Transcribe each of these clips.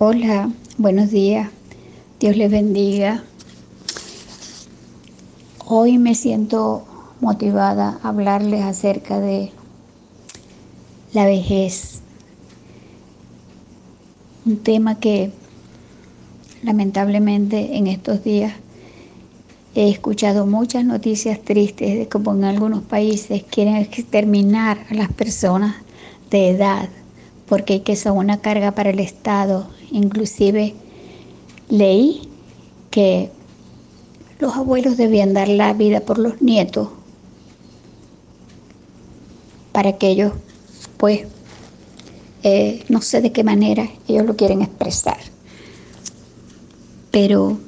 Hola, buenos días. Dios les bendiga. Hoy me siento motivada a hablarles acerca de la vejez. Un tema que lamentablemente en estos días he escuchado muchas noticias tristes de cómo en algunos países quieren exterminar a las personas de edad porque que son una carga para el Estado Inclusive leí que los abuelos debían dar la vida por los nietos para que ellos, pues, eh, no sé de qué manera ellos lo quieren expresar. Pero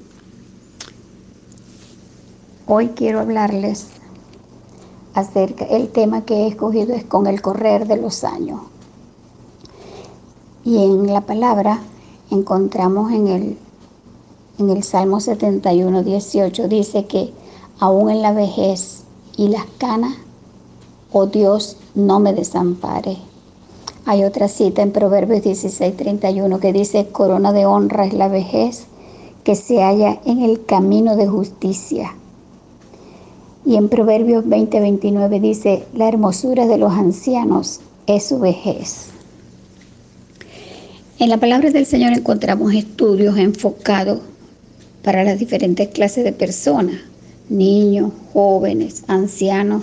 hoy quiero hablarles acerca, el tema que he escogido es con el correr de los años. Y en la palabra encontramos en el, en el Salmo 71, 18, dice que aún en la vejez y las canas, oh Dios, no me desampare. Hay otra cita en Proverbios 16, 31 que dice, corona de honra es la vejez que se halla en el camino de justicia. Y en Proverbios 20, 29 dice, la hermosura de los ancianos es su vejez. En la palabra del Señor encontramos estudios enfocados para las diferentes clases de personas, niños, jóvenes, ancianos,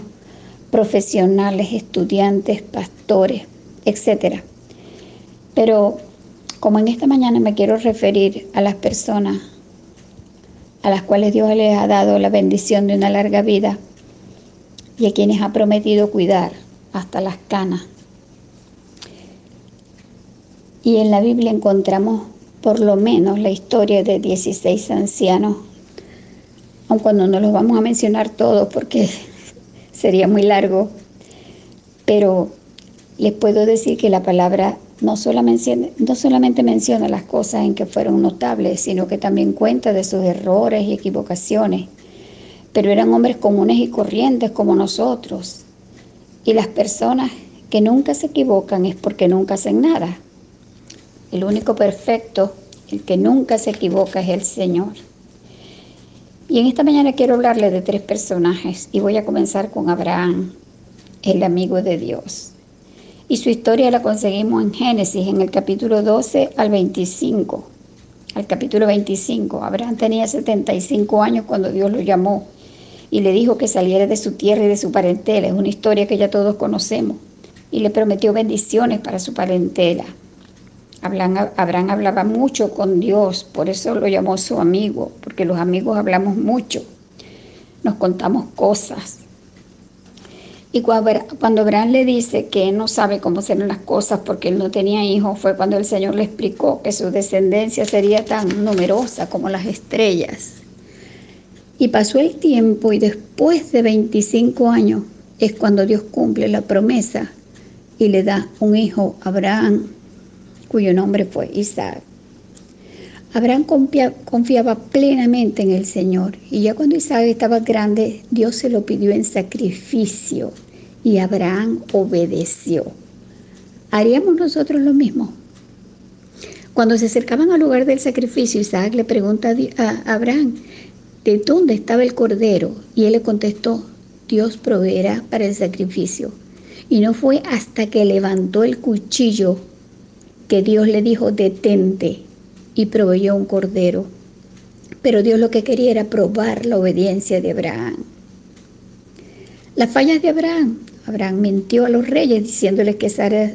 profesionales, estudiantes, pastores, etc. Pero como en esta mañana me quiero referir a las personas a las cuales Dios les ha dado la bendición de una larga vida y a quienes ha prometido cuidar hasta las canas y en la Biblia encontramos por lo menos la historia de 16 ancianos, aun cuando no los vamos a mencionar todos porque sería muy largo, pero les puedo decir que la palabra no, solamente, no solamente menciona las cosas en que fueron notables, sino que también cuenta de sus errores y equivocaciones. Pero eran hombres comunes y corrientes como nosotros. Y las personas que nunca se equivocan es porque nunca hacen nada. El único perfecto, el que nunca se equivoca, es el Señor. Y en esta mañana quiero hablarle de tres personajes y voy a comenzar con Abraham, el amigo de Dios. Y su historia la conseguimos en Génesis, en el capítulo 12 al 25. Al capítulo 25, Abraham tenía 75 años cuando Dios lo llamó y le dijo que saliera de su tierra y de su parentela. Es una historia que ya todos conocemos. Y le prometió bendiciones para su parentela. Abraham, hablaba mucho con Dios, por eso lo llamó su amigo, porque los amigos hablamos mucho, nos contamos cosas. Y cuando Abraham le dice que no sabe cómo serán las cosas porque él no tenía hijos, fue cuando el Señor le explicó que su descendencia sería tan numerosa como las estrellas. Y pasó el tiempo y después de 25 años es cuando Dios cumple la promesa y le da un hijo a Abraham cuyo nombre fue Isaac. Abraham confiaba plenamente en el Señor y ya cuando Isaac estaba grande, Dios se lo pidió en sacrificio y Abraham obedeció. ¿Haríamos nosotros lo mismo? Cuando se acercaban al lugar del sacrificio, Isaac le pregunta a Abraham, ¿de dónde estaba el cordero? Y él le contestó, Dios proveerá para el sacrificio. Y no fue hasta que levantó el cuchillo que Dios le dijo, detente, y proveyó un cordero. Pero Dios lo que quería era probar la obediencia de Abraham. Las fallas de Abraham. Abraham mintió a los reyes diciéndoles que Sara,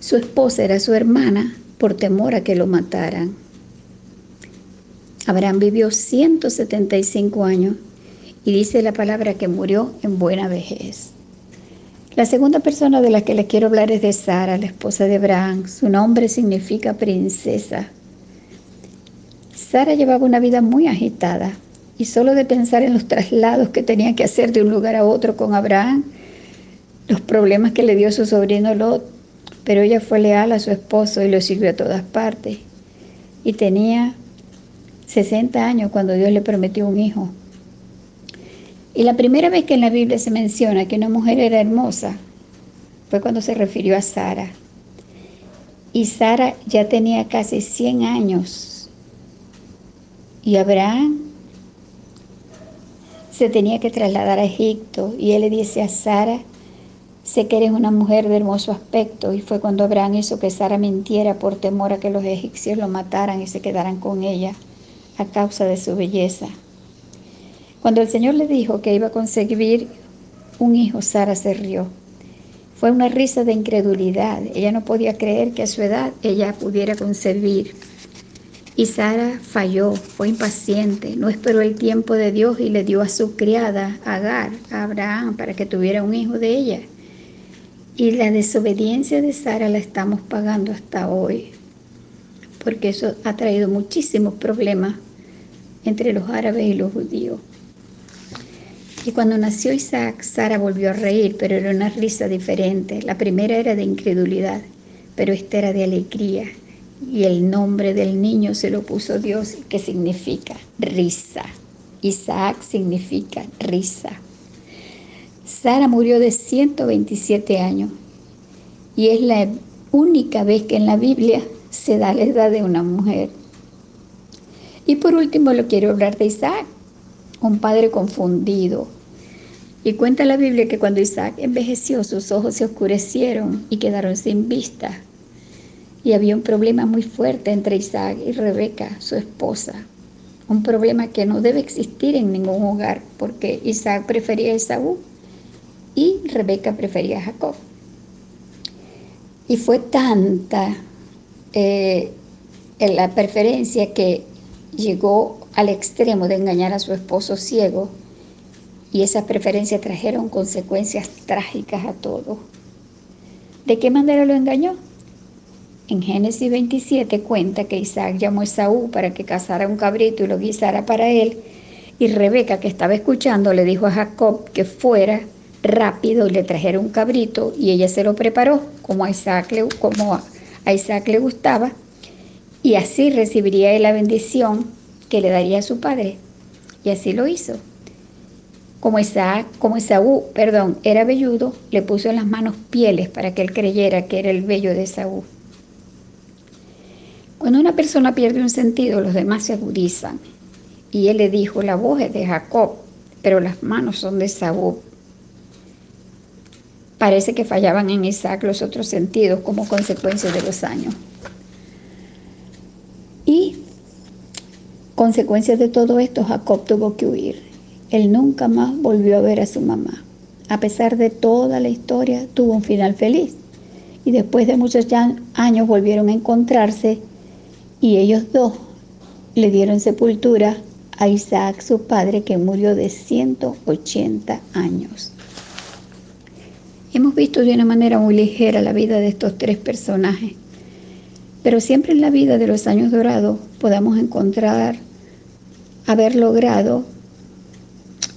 su esposa, era su hermana por temor a que lo mataran. Abraham vivió 175 años y dice la palabra que murió en buena vejez. La segunda persona de la que les quiero hablar es de Sara, la esposa de Abraham. Su nombre significa princesa. Sara llevaba una vida muy agitada y solo de pensar en los traslados que tenía que hacer de un lugar a otro con Abraham, los problemas que le dio su sobrino Lot, pero ella fue leal a su esposo y lo sirvió a todas partes. Y tenía 60 años cuando Dios le prometió un hijo. Y la primera vez que en la Biblia se menciona que una mujer era hermosa fue cuando se refirió a Sara. y Sara ya tenía casi 100 años. Y Abraham se tenía que trasladar a Egipto y él le dice a Sara, sé que eres una mujer de hermoso aspecto y fue cuando Abraham hizo que Sara mintiera por temor a que los egipcios lo mataran y se quedaran con ella a causa de su belleza. Cuando el Señor le dijo que iba a conseguir un hijo, Sara se rió. Fue una risa de incredulidad. Ella no podía creer que a su edad ella pudiera concebir. Y Sara falló, fue impaciente, no esperó el tiempo de Dios y le dio a su criada, Agar, a Abraham, para que tuviera un hijo de ella. Y la desobediencia de Sara la estamos pagando hasta hoy, porque eso ha traído muchísimos problemas entre los árabes y los judíos. Y cuando nació Isaac, Sara volvió a reír, pero era una risa diferente. La primera era de incredulidad, pero esta era de alegría. Y el nombre del niño se lo puso Dios, que significa risa. Isaac significa risa. Sara murió de 127 años y es la única vez que en la Biblia se da la edad de una mujer. Y por último lo quiero hablar de Isaac un padre confundido. Y cuenta la Biblia que cuando Isaac envejeció, sus ojos se oscurecieron y quedaron sin vista. Y había un problema muy fuerte entre Isaac y Rebeca, su esposa. Un problema que no debe existir en ningún hogar, porque Isaac prefería a Esaú y Rebeca prefería a Jacob. Y fue tanta eh, la preferencia que llegó al extremo de engañar a su esposo ciego y esas preferencias trajeron consecuencias trágicas a todos. ¿De qué manera lo engañó? En Génesis 27 cuenta que Isaac llamó a Esaú para que cazara un cabrito y lo guisara para él, y Rebeca, que estaba escuchando, le dijo a Jacob que fuera rápido y le trajera un cabrito, y ella se lo preparó como a Isaac le, gustaba, y así recibiría él la bendición que le daría su padre. Y así lo hizo. Como, Isaac, como Esaú, perdón, era velludo, le puso en las manos pieles para que él creyera que era el vello de Esaú. Cuando una persona pierde un sentido, los demás se agudizan. Y él le dijo, la voz es de Jacob, pero las manos son de Esaú. Parece que fallaban en Isaac los otros sentidos como consecuencia de los años. Y consecuencia de todo esto, Jacob tuvo que huir. Él nunca más volvió a ver a su mamá. A pesar de toda la historia, tuvo un final feliz. Y después de muchos años volvieron a encontrarse y ellos dos le dieron sepultura a Isaac, su padre, que murió de 180 años. Hemos visto de una manera muy ligera la vida de estos tres personajes pero siempre en la vida de los años dorados podemos encontrar, haber logrado,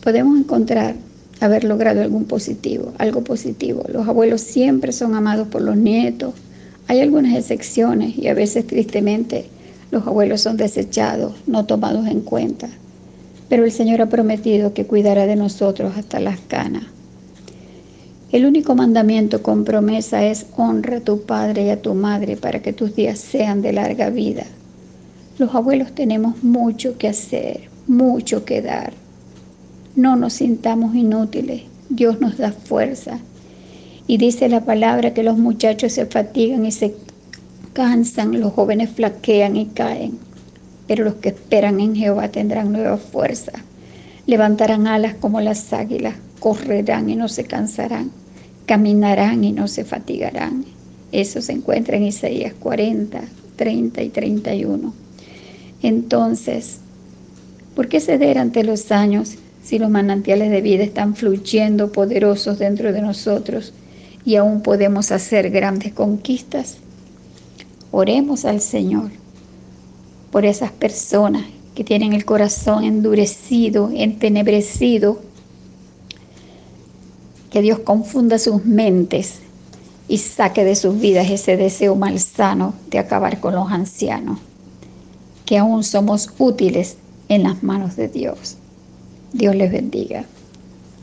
podemos encontrar haber logrado algún positivo, algo positivo. Los abuelos siempre son amados por los nietos. Hay algunas excepciones y a veces tristemente los abuelos son desechados, no tomados en cuenta. Pero el Señor ha prometido que cuidará de nosotros hasta las canas. El único mandamiento con promesa es honra a tu padre y a tu madre para que tus días sean de larga vida. Los abuelos tenemos mucho que hacer, mucho que dar. No nos sintamos inútiles, Dios nos da fuerza. Y dice la palabra que los muchachos se fatigan y se cansan, los jóvenes flaquean y caen, pero los que esperan en Jehová tendrán nueva fuerza. Levantarán alas como las águilas, correrán y no se cansarán, caminarán y no se fatigarán. Eso se encuentra en Isaías 40, 30 y 31. Entonces, ¿por qué ceder ante los años si los manantiales de vida están fluyendo poderosos dentro de nosotros y aún podemos hacer grandes conquistas? Oremos al Señor por esas personas que tienen el corazón endurecido, entenebrecido, que Dios confunda sus mentes y saque de sus vidas ese deseo malsano de acabar con los ancianos, que aún somos útiles en las manos de Dios. Dios les bendiga.